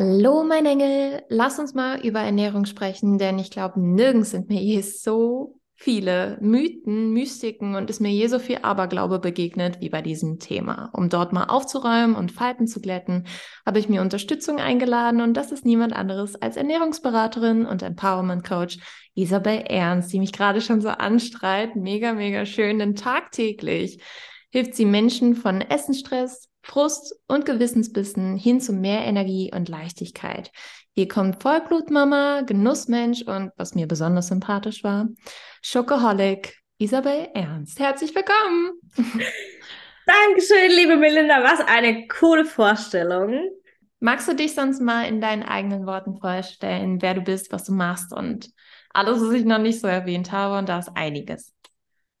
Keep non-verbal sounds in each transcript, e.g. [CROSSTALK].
Hallo, mein Engel. Lass uns mal über Ernährung sprechen, denn ich glaube, nirgends sind mir je so viele Mythen, Mystiken und ist mir je so viel Aberglaube begegnet wie bei diesem Thema. Um dort mal aufzuräumen und Falten zu glätten, habe ich mir Unterstützung eingeladen und das ist niemand anderes als Ernährungsberaterin und Empowerment Coach Isabel Ernst, die mich gerade schon so anstrahlt. Mega, mega schön, denn tagtäglich hilft sie Menschen von Essenstress, Frust und Gewissensbissen hin zu mehr Energie und Leichtigkeit. Hier kommt Vollblutmama, Genussmensch und, was mir besonders sympathisch war, Schokoholic Isabel Ernst. Herzlich willkommen! [LAUGHS] Dankeschön, liebe Melinda. Was eine coole Vorstellung. Magst du dich sonst mal in deinen eigenen Worten vorstellen, wer du bist, was du machst und alles, was ich noch nicht so erwähnt habe? Und da ist einiges.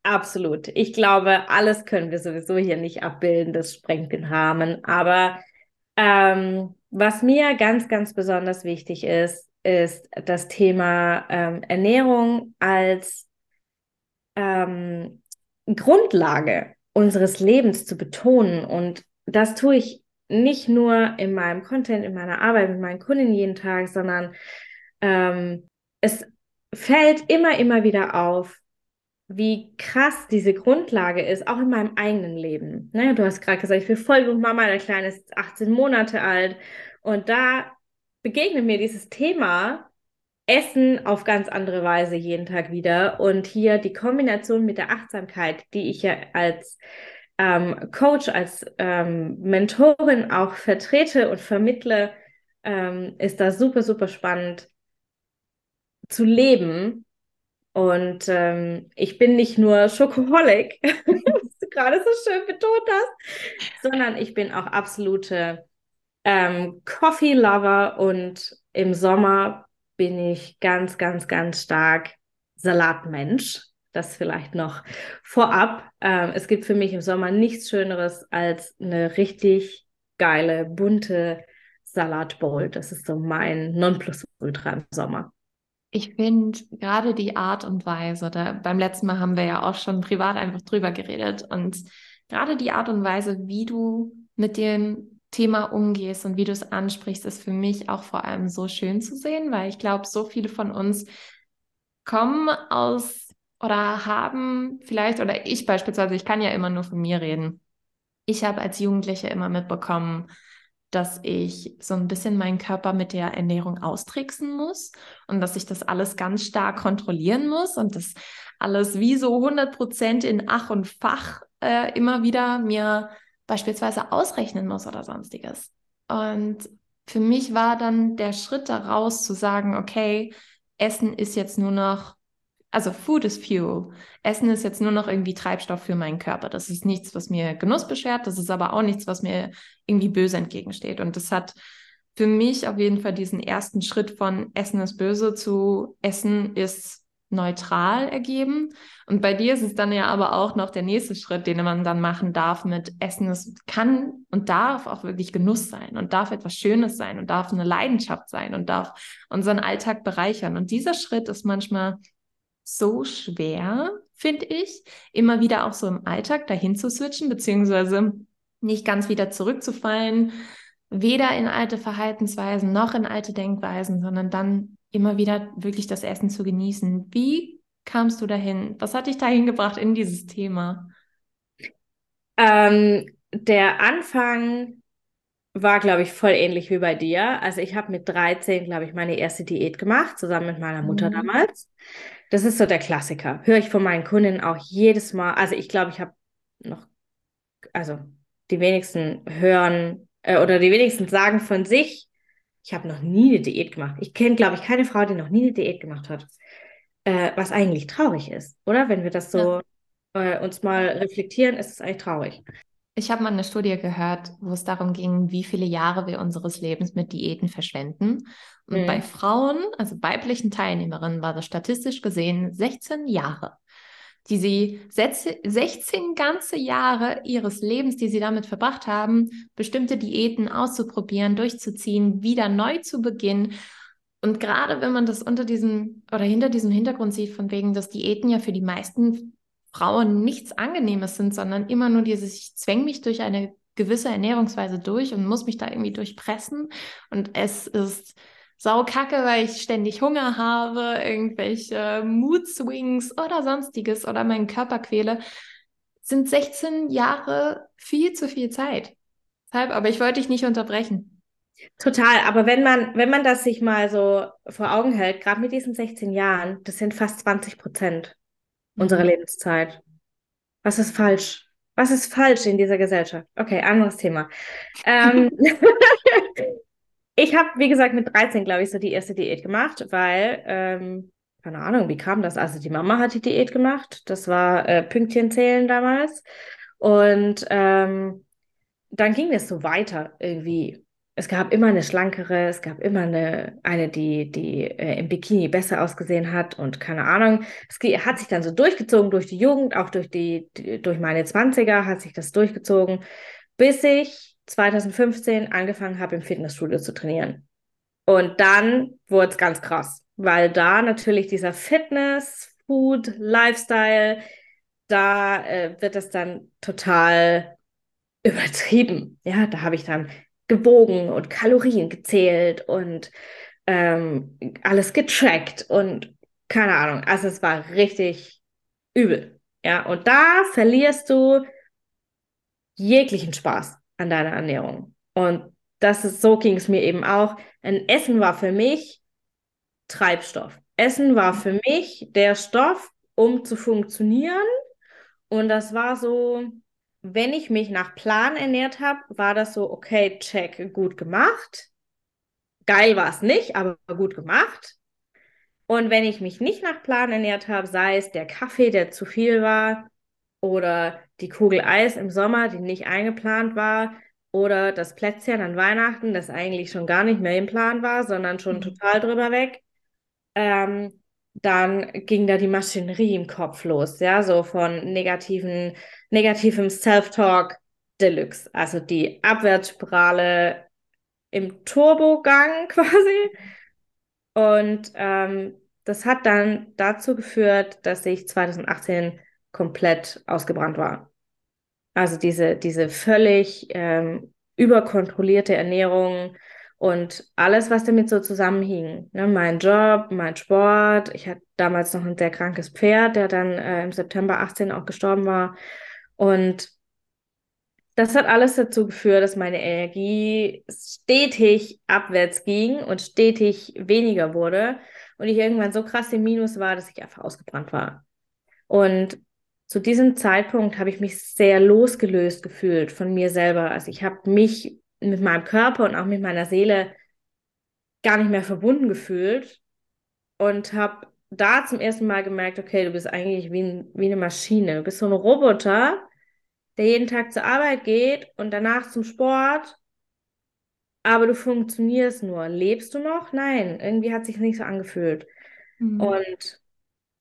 Absolut. Ich glaube, alles können wir sowieso hier nicht abbilden. Das sprengt den Rahmen. Aber ähm, was mir ganz, ganz besonders wichtig ist, ist das Thema ähm, Ernährung als ähm, Grundlage unseres Lebens zu betonen. Und das tue ich nicht nur in meinem Content, in meiner Arbeit mit meinen Kunden jeden Tag, sondern ähm, es fällt immer, immer wieder auf, wie krass diese Grundlage ist, auch in meinem eigenen Leben. Ne, du hast gerade gesagt, ich bin Vollblutmama, der Kleine ist 18 Monate alt. Und da begegnet mir dieses Thema Essen auf ganz andere Weise jeden Tag wieder. Und hier die Kombination mit der Achtsamkeit, die ich ja als ähm, Coach, als ähm, Mentorin auch vertrete und vermittle, ähm, ist da super, super spannend zu leben und ähm, ich bin nicht nur Schokoholic, [LAUGHS] was du gerade so schön betont hast, sondern ich bin auch absolute ähm, Coffee-Lover und im Sommer bin ich ganz, ganz, ganz stark Salatmensch. Das vielleicht noch vorab. Ähm, es gibt für mich im Sommer nichts Schöneres als eine richtig geile, bunte Salatbowl. Das ist so mein Nonplusultra im Sommer. Ich finde gerade die Art und Weise, da, beim letzten Mal haben wir ja auch schon privat einfach drüber geredet und gerade die Art und Weise, wie du mit dem Thema umgehst und wie du es ansprichst, ist für mich auch vor allem so schön zu sehen, weil ich glaube, so viele von uns kommen aus oder haben vielleicht, oder ich beispielsweise, ich kann ja immer nur von mir reden. Ich habe als Jugendliche immer mitbekommen, dass ich so ein bisschen meinen Körper mit der Ernährung austricksen muss und dass ich das alles ganz stark kontrollieren muss und das alles wie so 100 Prozent in Ach und Fach äh, immer wieder mir beispielsweise ausrechnen muss oder sonstiges. Und für mich war dann der Schritt daraus zu sagen, okay, Essen ist jetzt nur noch also Food is Fuel. Essen ist jetzt nur noch irgendwie Treibstoff für meinen Körper. Das ist nichts, was mir Genuss beschert. Das ist aber auch nichts, was mir irgendwie böse entgegensteht. Und das hat für mich auf jeden Fall diesen ersten Schritt von Essen ist böse zu Essen ist neutral ergeben. Und bei dir ist es dann ja aber auch noch der nächste Schritt, den man dann machen darf mit Essen. Es kann und darf auch wirklich Genuss sein und darf etwas Schönes sein und darf eine Leidenschaft sein und darf unseren Alltag bereichern. Und dieser Schritt ist manchmal so schwer, finde ich, immer wieder auch so im Alltag dahin zu switchen, beziehungsweise nicht ganz wieder zurückzufallen, weder in alte Verhaltensweisen noch in alte Denkweisen, sondern dann immer wieder wirklich das Essen zu genießen. Wie kamst du dahin? Was hat dich dahin gebracht in dieses Thema? Ähm, der Anfang war, glaube ich, voll ähnlich wie bei dir. Also ich habe mit 13, glaube ich, meine erste Diät gemacht, zusammen mit meiner Mutter mhm. damals. Das ist so der Klassiker. Höre ich von meinen Kunden auch jedes Mal. Also ich glaube, ich habe noch, also die wenigsten hören äh, oder die wenigsten sagen von sich, ich habe noch nie eine Diät gemacht. Ich kenne, glaube ich, keine Frau, die noch nie eine Diät gemacht hat. Äh, was eigentlich traurig ist, oder? Wenn wir das so ja. äh, uns mal reflektieren, ist es eigentlich traurig. Ich habe mal eine Studie gehört, wo es darum ging, wie viele Jahre wir unseres Lebens mit Diäten verschwenden. Und mhm. bei Frauen, also weiblichen Teilnehmerinnen, war das statistisch gesehen 16 Jahre, die sie 16 ganze Jahre ihres Lebens, die sie damit verbracht haben, bestimmte Diäten auszuprobieren, durchzuziehen, wieder neu zu beginnen. Und gerade wenn man das unter diesem oder hinter diesem Hintergrund sieht, von wegen, dass Diäten ja für die meisten Frauen nichts Angenehmes sind, sondern immer nur dieses, ich zwänge mich durch eine gewisse Ernährungsweise durch und muss mich da irgendwie durchpressen. Und es ist saukacke, weil ich ständig Hunger habe, irgendwelche Mood Swings oder sonstiges oder meinen Körper quäle, sind 16 Jahre viel zu viel Zeit. Deshalb, aber ich wollte dich nicht unterbrechen. Total, aber wenn man, wenn man das sich mal so vor Augen hält, gerade mit diesen 16 Jahren, das sind fast 20 Prozent unserer. Lebenszeit. Was ist falsch? Was ist falsch in dieser Gesellschaft? Okay, anderes Thema. Ähm, [LAUGHS] ich habe, wie gesagt, mit 13, glaube ich, so die erste Diät gemacht, weil, ähm, keine Ahnung, wie kam das? Also die Mama hat die Diät gemacht. Das war äh, Pünktchen zählen damals. Und ähm, dann ging es so weiter irgendwie es gab immer eine schlankere, es gab immer eine, eine die, die äh, im Bikini besser ausgesehen hat und keine Ahnung. Es hat sich dann so durchgezogen durch die Jugend, auch durch die, die durch meine 20er hat sich das durchgezogen, bis ich 2015 angefangen habe, im Fitnessstudio zu trainieren. Und dann wurde es ganz krass, weil da natürlich dieser Fitness, Food, Lifestyle, da äh, wird es dann total übertrieben. Ja, da habe ich dann gewogen und Kalorien gezählt und ähm, alles getrackt und keine Ahnung. Also es war richtig übel. Ja, und da verlierst du jeglichen Spaß an deiner Ernährung. Und das ist, so ging es mir eben auch. Ein Essen war für mich Treibstoff. Essen war für mich der Stoff, um zu funktionieren. Und das war so, wenn ich mich nach Plan ernährt habe, war das so, okay, check, gut gemacht. Geil war es nicht, aber gut gemacht. Und wenn ich mich nicht nach Plan ernährt habe, sei es der Kaffee, der zu viel war, oder die Kugel Eis im Sommer, die nicht eingeplant war, oder das Plätzchen an Weihnachten, das eigentlich schon gar nicht mehr im Plan war, sondern schon mhm. total drüber weg, ähm, dann ging da die Maschinerie im Kopf los, ja, so von negativen, negativem Self-Talk Deluxe, also die Abwärtsspirale im Turbogang [LAUGHS] quasi. Und ähm, das hat dann dazu geführt, dass ich 2018 komplett ausgebrannt war. Also diese, diese völlig ähm, überkontrollierte Ernährung, und alles, was damit so zusammenhing. Ne? Mein Job, mein Sport. Ich hatte damals noch ein sehr krankes Pferd, der dann äh, im September 18 auch gestorben war. Und das hat alles dazu geführt, dass meine Energie stetig abwärts ging und stetig weniger wurde. Und ich irgendwann so krass im Minus war, dass ich einfach ausgebrannt war. Und zu diesem Zeitpunkt habe ich mich sehr losgelöst gefühlt von mir selber. Also ich habe mich mit meinem Körper und auch mit meiner Seele gar nicht mehr verbunden gefühlt und habe da zum ersten Mal gemerkt, okay, du bist eigentlich wie, ein, wie eine Maschine. Du bist so ein Roboter, der jeden Tag zur Arbeit geht und danach zum Sport, aber du funktionierst nur. Lebst du noch? Nein, irgendwie hat sich nicht so angefühlt. Mhm. Und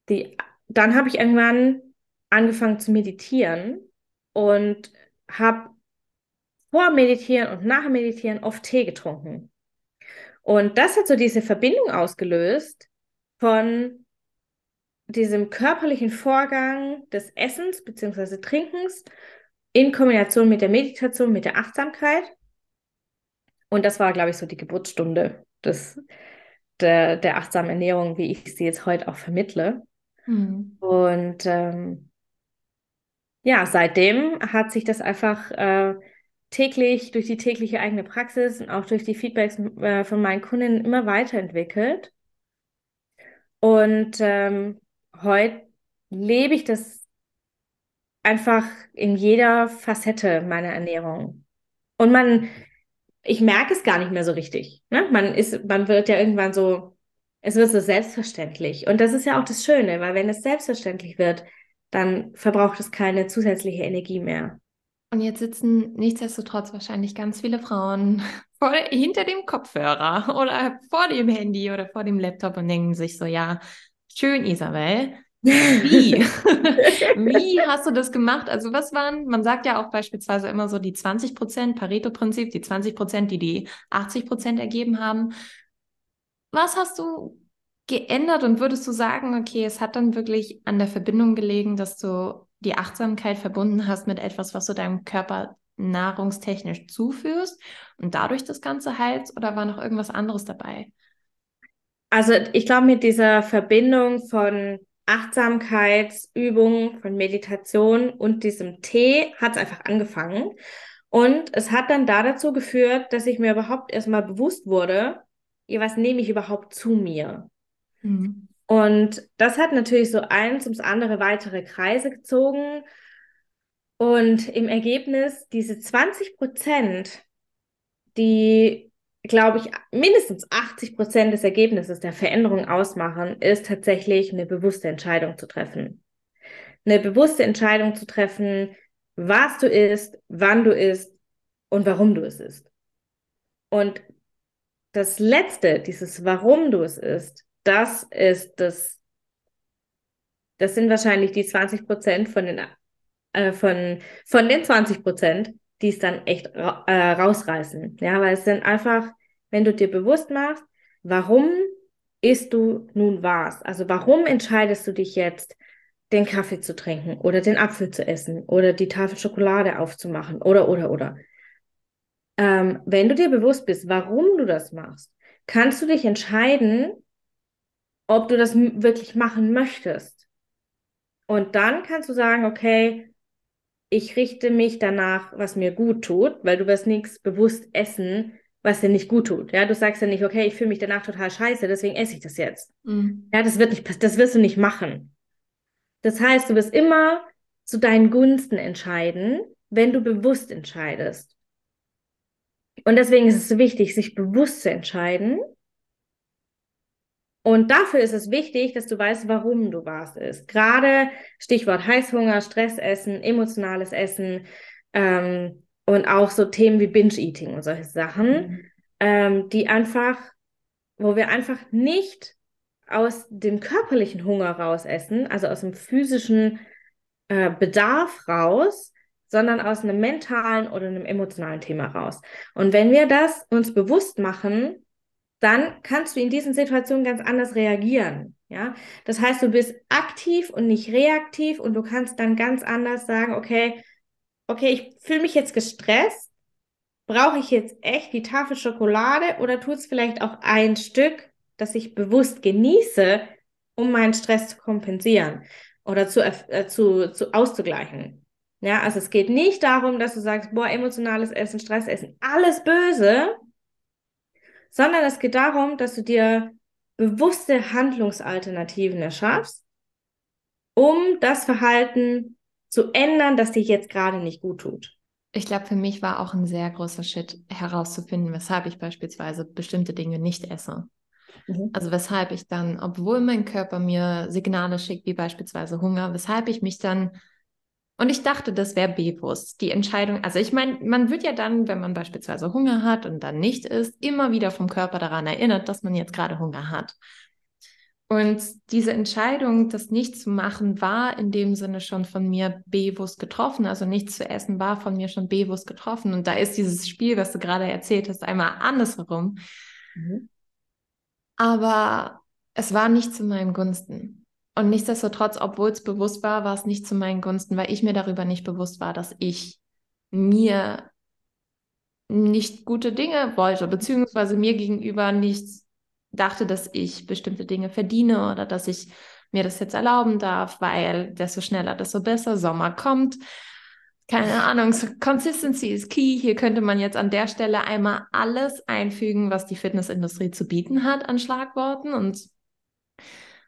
die, dann habe ich irgendwann angefangen zu meditieren und habe vor Meditieren und nach Meditieren oft Tee getrunken. Und das hat so diese Verbindung ausgelöst von diesem körperlichen Vorgang des Essens bzw. Trinkens in Kombination mit der Meditation, mit der Achtsamkeit. Und das war, glaube ich, so die Geburtsstunde des, der, der achtsamen Ernährung, wie ich sie jetzt heute auch vermittle. Mhm. Und ähm, ja, seitdem hat sich das einfach äh, täglich durch die tägliche eigene Praxis und auch durch die Feedbacks äh, von meinen Kunden immer weiterentwickelt. Und ähm, heute lebe ich das einfach in jeder Facette meiner Ernährung. Und man, ich merke es gar nicht mehr so richtig. Ne? Man ist, man wird ja irgendwann so, es wird so selbstverständlich. Und das ist ja auch das Schöne, weil wenn es selbstverständlich wird, dann verbraucht es keine zusätzliche Energie mehr. Und jetzt sitzen nichtsdestotrotz wahrscheinlich ganz viele Frauen [LAUGHS] vor, hinter dem Kopfhörer oder vor dem Handy oder vor dem Laptop und denken sich so, ja, schön, Isabel. Wie? [LAUGHS] Wie hast du das gemacht? Also was waren, man sagt ja auch beispielsweise immer so die 20 Prozent, Pareto-Prinzip, die 20 Prozent, die die 80 Prozent ergeben haben. Was hast du geändert und würdest du sagen, okay, es hat dann wirklich an der Verbindung gelegen, dass du die Achtsamkeit verbunden hast mit etwas, was du deinem Körper nahrungstechnisch zuführst und dadurch das Ganze heilst oder war noch irgendwas anderes dabei? Also ich glaube, mit dieser Verbindung von Achtsamkeitsübungen, von Meditation und diesem Tee hat es einfach angefangen. Und es hat dann da dazu geführt, dass ich mir überhaupt erstmal bewusst wurde, was nehme ich überhaupt zu mir? Mhm. Und das hat natürlich so eins ums andere weitere Kreise gezogen. Und im Ergebnis diese 20 Prozent, die, glaube ich, mindestens 80 Prozent des Ergebnisses der Veränderung ausmachen, ist tatsächlich eine bewusste Entscheidung zu treffen. Eine bewusste Entscheidung zu treffen, was du isst, wann du isst und warum du es isst. Und das Letzte, dieses Warum du es isst, das ist das, das sind wahrscheinlich die 20 Prozent von den, äh, von, von den 20 Prozent, die es dann echt ra äh, rausreißen. Ja, weil es sind einfach, wenn du dir bewusst machst, warum isst du nun was? Also warum entscheidest du dich jetzt, den Kaffee zu trinken oder den Apfel zu essen oder die Tafel Schokolade aufzumachen oder, oder, oder. Ähm, wenn du dir bewusst bist, warum du das machst, kannst du dich entscheiden, ob du das wirklich machen möchtest. Und dann kannst du sagen, okay, ich richte mich danach, was mir gut tut, weil du wirst nichts bewusst essen, was dir nicht gut tut. Ja, du sagst ja nicht, okay, ich fühle mich danach total scheiße, deswegen esse ich das jetzt. Mhm. Ja, das wird nicht, das wirst du nicht machen. Das heißt, du wirst immer zu deinen Gunsten entscheiden, wenn du bewusst entscheidest. Und deswegen ist es so wichtig, sich bewusst zu entscheiden und dafür ist es wichtig, dass du weißt, warum du was isst. Gerade Stichwort Heißhunger, Stressessen, emotionales Essen ähm, und auch so Themen wie Binge-Eating und solche Sachen, mhm. ähm, die einfach, wo wir einfach nicht aus dem körperlichen Hunger raus essen, also aus dem physischen äh, Bedarf raus, sondern aus einem mentalen oder einem emotionalen Thema raus. Und wenn wir das uns bewusst machen, dann kannst du in diesen Situationen ganz anders reagieren. Ja, das heißt, du bist aktiv und nicht reaktiv und du kannst dann ganz anders sagen, okay, okay, ich fühle mich jetzt gestresst. Brauche ich jetzt echt die Tafel Schokolade oder tut es vielleicht auch ein Stück, das ich bewusst genieße, um meinen Stress zu kompensieren oder zu, äh, zu, zu auszugleichen? Ja, also es geht nicht darum, dass du sagst, boah, emotionales Essen, Stressessen, alles böse, sondern es geht darum, dass du dir bewusste Handlungsalternativen erschaffst, um das Verhalten zu ändern, das dir jetzt gerade nicht gut tut. Ich glaube, für mich war auch ein sehr großer Schritt herauszufinden, weshalb ich beispielsweise bestimmte Dinge nicht esse. Mhm. Also weshalb ich dann, obwohl mein Körper mir Signale schickt, wie beispielsweise Hunger, weshalb ich mich dann und ich dachte, das wäre bewusst. Die Entscheidung, also ich meine, man wird ja dann, wenn man beispielsweise Hunger hat und dann nicht isst, immer wieder vom Körper daran erinnert, dass man jetzt gerade Hunger hat. Und diese Entscheidung, das nicht zu machen, war in dem Sinne schon von mir bewusst getroffen. Also nichts zu essen war von mir schon bewusst getroffen. Und da ist dieses Spiel, was du gerade erzählt hast, einmal andersherum. Mhm. Aber es war nicht zu meinen Gunsten. Und nichtsdestotrotz, obwohl es bewusst war, war es nicht zu meinen Gunsten, weil ich mir darüber nicht bewusst war, dass ich mir nicht gute Dinge wollte, beziehungsweise mir gegenüber nicht dachte, dass ich bestimmte Dinge verdiene oder dass ich mir das jetzt erlauben darf, weil desto schneller, desto besser, Sommer kommt. Keine Ahnung, so Consistency is key. Hier könnte man jetzt an der Stelle einmal alles einfügen, was die Fitnessindustrie zu bieten hat an Schlagworten und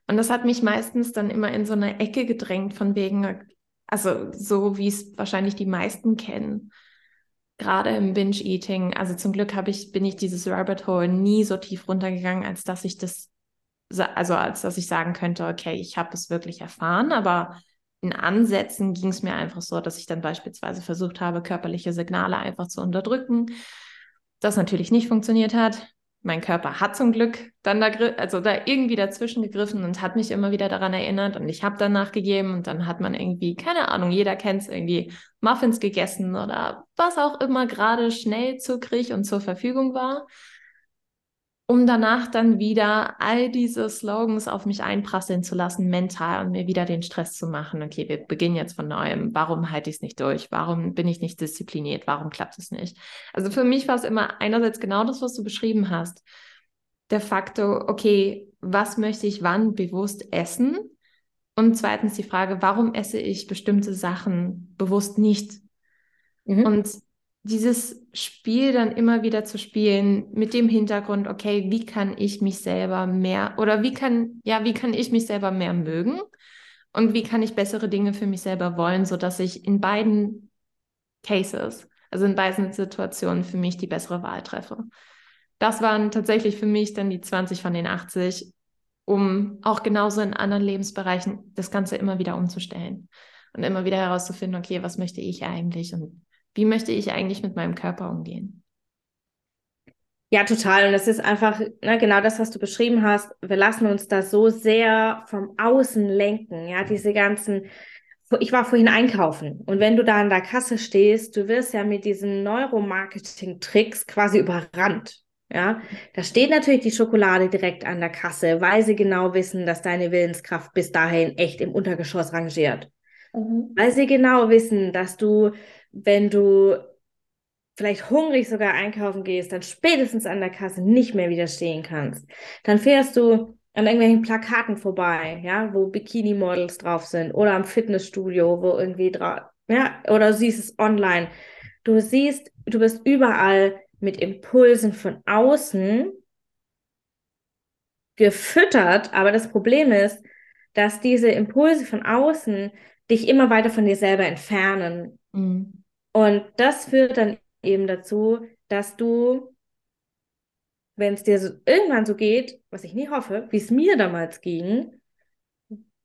und das hat mich meistens dann immer in so eine Ecke gedrängt, von wegen, also so wie es wahrscheinlich die meisten kennen, gerade im Binge-Eating. Also zum Glück habe ich, bin ich dieses Rabbit Hole nie so tief runtergegangen, als dass ich das, also als dass ich sagen könnte, okay, ich habe es wirklich erfahren, aber in Ansätzen ging es mir einfach so, dass ich dann beispielsweise versucht habe, körperliche Signale einfach zu unterdrücken. Das natürlich nicht funktioniert hat. Mein Körper hat zum Glück dann da, also da irgendwie dazwischen gegriffen und hat mich immer wieder daran erinnert und ich habe dann nachgegeben und dann hat man irgendwie, keine Ahnung, jeder kennt es irgendwie, Muffins gegessen oder was auch immer gerade schnell zuckrig und zur Verfügung war um danach dann wieder all diese Slogans auf mich einprasseln zu lassen, mental und mir wieder den Stress zu machen. Okay, wir beginnen jetzt von neuem. Warum halte ich es nicht durch? Warum bin ich nicht diszipliniert? Warum klappt es nicht? Also für mich war es immer einerseits genau das, was du beschrieben hast. Der Faktor, okay, was möchte ich wann bewusst essen? Und zweitens die Frage, warum esse ich bestimmte Sachen bewusst nicht? Mhm. Und dieses Spiel dann immer wieder zu spielen mit dem Hintergrund, okay, wie kann ich mich selber mehr oder wie kann, ja, wie kann ich mich selber mehr mögen und wie kann ich bessere Dinge für mich selber wollen, sodass ich in beiden Cases, also in beiden Situationen für mich die bessere Wahl treffe. Das waren tatsächlich für mich dann die 20 von den 80, um auch genauso in anderen Lebensbereichen das Ganze immer wieder umzustellen und immer wieder herauszufinden, okay, was möchte ich eigentlich und wie möchte ich eigentlich mit meinem Körper umgehen? Ja, total. Und es ist einfach ne, genau das, was du beschrieben hast. Wir lassen uns da so sehr vom Außen lenken. Ja, diese ganzen. Ich war vorhin einkaufen und wenn du da an der Kasse stehst, du wirst ja mit diesen Neuromarketing-Tricks quasi überrannt. Ja, da steht natürlich die Schokolade direkt an der Kasse, weil sie genau wissen, dass deine Willenskraft bis dahin echt im Untergeschoss rangiert. Mhm. Weil sie genau wissen, dass du wenn du vielleicht hungrig sogar einkaufen gehst, dann spätestens an der Kasse nicht mehr widerstehen kannst. Dann fährst du an irgendwelchen Plakaten vorbei, ja, wo Bikini-Models drauf sind oder am Fitnessstudio, wo irgendwie drauf, ja, oder du siehst es online. Du siehst, du bist überall mit Impulsen von außen gefüttert, aber das Problem ist, dass diese Impulse von außen dich immer weiter von dir selber entfernen. Mhm. Und das führt dann eben dazu, dass du, wenn es dir so, irgendwann so geht, was ich nie hoffe, wie es mir damals ging,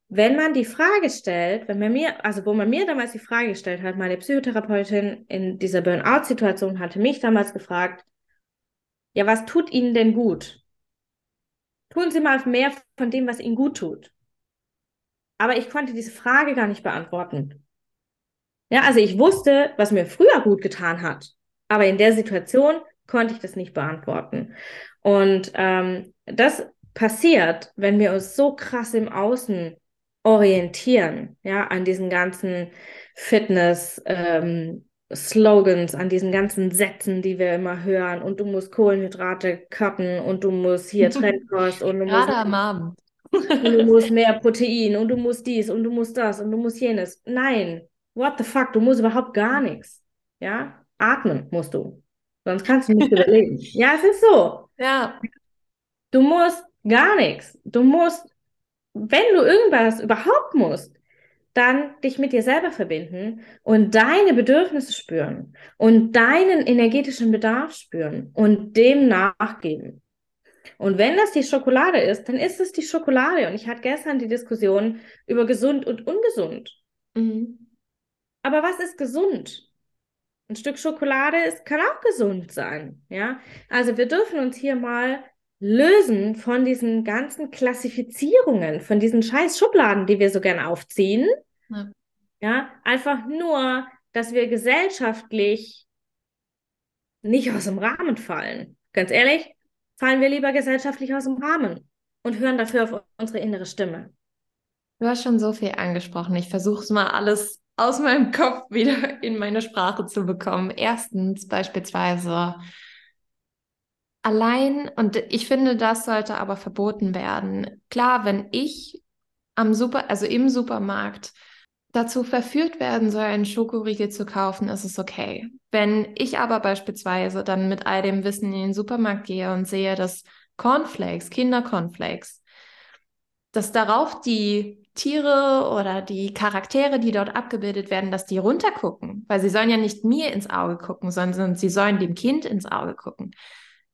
wenn man die Frage stellt, wenn man mir, also wo man mir damals die Frage gestellt hat, meine Psychotherapeutin in dieser Burnout-Situation hatte mich damals gefragt, ja, was tut Ihnen denn gut? Tun Sie mal mehr von dem, was Ihnen gut tut. Aber ich konnte diese Frage gar nicht beantworten. Ja, also ich wusste, was mir früher gut getan hat, aber in der Situation konnte ich das nicht beantworten. Und ähm, das passiert, wenn wir uns so krass im Außen orientieren, ja, an diesen ganzen Fitness, ähm, Slogans, an diesen ganzen Sätzen, die wir immer hören. Und du musst Kohlenhydrate cutten und du musst hier [LAUGHS] Trendkost und du musst. am Abend. und du musst mehr Protein und du musst dies und du musst das und du musst jenes. Nein, what the fuck, du musst überhaupt gar nichts. Ja, atmen musst du. Sonst kannst du nicht überleben. [LAUGHS] Ja, es ist so. Ja. Du musst gar nichts. Du musst, wenn du irgendwas überhaupt musst, dann dich mit dir selber verbinden und deine Bedürfnisse spüren und deinen energetischen Bedarf spüren und dem nachgeben. Und wenn das die Schokolade ist, dann ist es die Schokolade. Und ich hatte gestern die Diskussion über gesund und ungesund. Mhm. Aber was ist gesund? Ein Stück Schokolade ist, kann auch gesund sein. Ja, also wir dürfen uns hier mal lösen von diesen ganzen Klassifizierungen, von diesen scheiß Schubladen, die wir so gern aufziehen. Ja. ja, einfach nur, dass wir gesellschaftlich nicht aus dem Rahmen fallen. Ganz ehrlich, fallen wir lieber gesellschaftlich aus dem Rahmen und hören dafür auf unsere innere Stimme. Du hast schon so viel angesprochen. Ich versuche es mal alles aus meinem Kopf wieder in meine Sprache zu bekommen. Erstens beispielsweise allein, und ich finde, das sollte aber verboten werden. Klar, wenn ich am Super, also im Supermarkt dazu verführt werden soll, einen Schokoriegel zu kaufen, ist es okay. Wenn ich aber beispielsweise dann mit all dem Wissen in den Supermarkt gehe und sehe, dass Cornflakes, Kindercornflakes, dass darauf die Tiere oder die Charaktere, die dort abgebildet werden, dass die runtergucken, weil sie sollen ja nicht mir ins Auge gucken, sondern sie sollen dem Kind ins Auge gucken.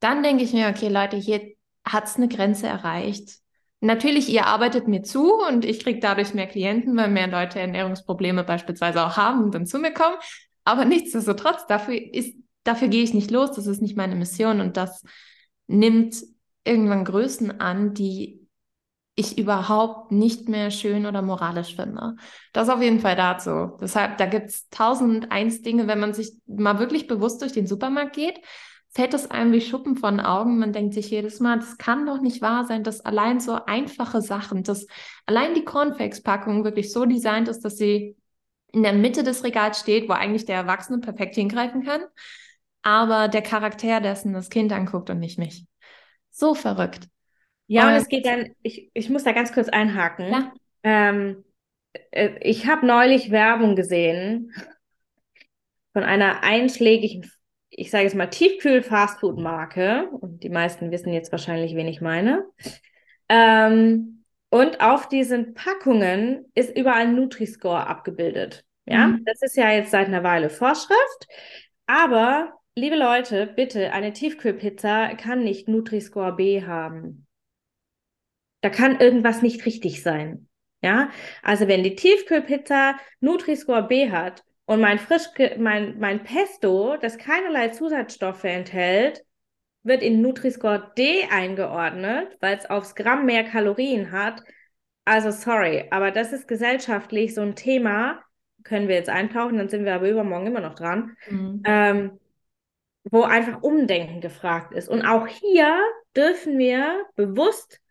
Dann denke ich mir, okay, Leute, hier hat es eine Grenze erreicht. natürlich, ihr arbeitet mir zu und ich kriege dadurch mehr Klienten, weil mehr Leute Ernährungsprobleme beispielsweise auch haben und dann zu mir kommen. Aber nichtsdestotrotz, dafür ist, dafür gehe ich nicht los, das ist nicht meine Mission und das nimmt irgendwann Größen an, die ich überhaupt nicht mehr schön oder moralisch finde. Das auf jeden Fall dazu. Deshalb, da gibt es tausend eins Dinge, wenn man sich mal wirklich bewusst durch den Supermarkt geht, fällt es einem wie Schuppen von Augen. Man denkt sich jedes Mal, das kann doch nicht wahr sein, dass allein so einfache Sachen, dass allein die Cornflakes-Packung wirklich so designt ist, dass sie in der Mitte des Regals steht, wo eigentlich der Erwachsene perfekt hingreifen kann, aber der Charakter dessen das Kind anguckt und nicht mich. So verrückt. Ja, und, und es geht dann, ich, ich muss da ganz kurz einhaken. Ähm, äh, ich habe neulich Werbung gesehen von einer einschlägigen, ich sage es mal, Tiefkühl-Fastfood-Marke. Und die meisten wissen jetzt wahrscheinlich, wen ich meine. Ähm, und auf diesen Packungen ist überall Nutri-Score abgebildet. Ja, mhm. das ist ja jetzt seit einer Weile Vorschrift. Aber, liebe Leute, bitte, eine Tiefkühlpizza kann nicht Nutri-Score B haben. Da kann irgendwas nicht richtig sein. Ja, also wenn die Tiefkühlpizza Nutri-Score B hat und mein frisch mein mein Pesto, das keinerlei Zusatzstoffe enthält, wird in Nutri-Score D eingeordnet, weil es aufs Gramm mehr Kalorien hat. Also sorry, aber das ist gesellschaftlich so ein Thema, können wir jetzt eintauchen, dann sind wir aber übermorgen immer noch dran, mhm. ähm, wo einfach Umdenken gefragt ist. Und auch hier dürfen wir bewusst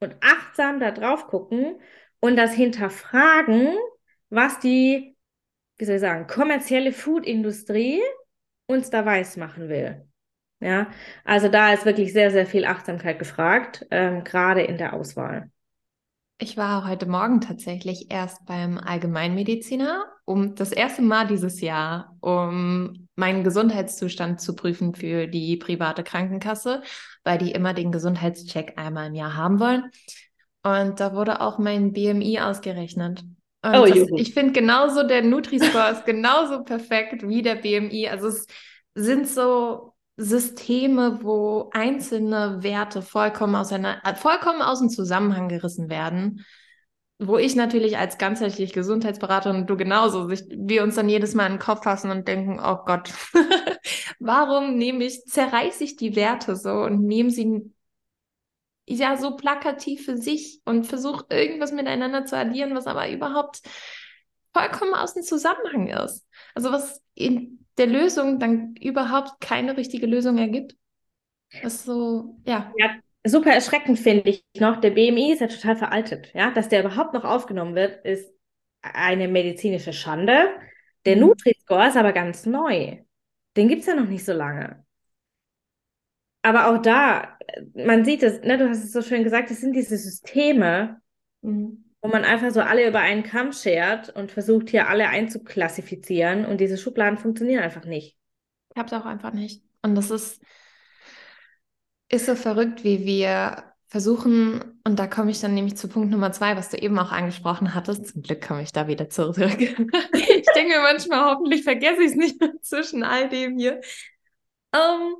und achtsam da drauf gucken und das hinterfragen, was die, wie soll ich sagen, kommerzielle Foodindustrie uns da weiß machen will. Ja, also da ist wirklich sehr, sehr viel Achtsamkeit gefragt, ähm, gerade in der Auswahl. Ich war heute Morgen tatsächlich erst beim Allgemeinmediziner, um das erste Mal dieses Jahr, um meinen Gesundheitszustand zu prüfen für die private Krankenkasse, weil die immer den Gesundheitscheck einmal im Jahr haben wollen. Und da wurde auch mein BMI ausgerechnet. Und oh, das, ich finde genauso, der Nutri-Score ist genauso perfekt wie der BMI. Also es sind so Systeme, wo einzelne Werte vollkommen aus, einer, äh, vollkommen aus dem Zusammenhang gerissen werden, wo ich natürlich als ganzheitlich Gesundheitsberaterin und du genauso, sich, wir uns dann jedes Mal in den Kopf fassen und denken, oh Gott, [LAUGHS] warum nehme ich, zerreiße ich die Werte so und nehme sie ja so plakativ für sich und versuche irgendwas miteinander zu addieren, was aber überhaupt vollkommen aus dem Zusammenhang ist. Also was in der Lösung dann überhaupt keine richtige Lösung ergibt. Das ist so, ja. Ja, super erschreckend finde ich noch. Der BMI ist ja total veraltet. Ja, dass der überhaupt noch aufgenommen wird, ist eine medizinische Schande. Der mhm. Nutri-Score ist aber ganz neu. Den gibt es ja noch nicht so lange. Aber auch da, man sieht es, ne, du hast es so schön gesagt, es sind diese Systeme, mhm wo man einfach so alle über einen Kamm schert und versucht hier alle einzuklassifizieren und diese Schubladen funktionieren einfach nicht. Ich habe es auch einfach nicht. Und das ist, ist so verrückt, wie wir versuchen, und da komme ich dann nämlich zu Punkt Nummer zwei, was du eben auch angesprochen hattest. Zum Glück komme ich da wieder zurück. [LAUGHS] ich denke manchmal, hoffentlich vergesse ich es nicht zwischen all dem hier. Um, ähm,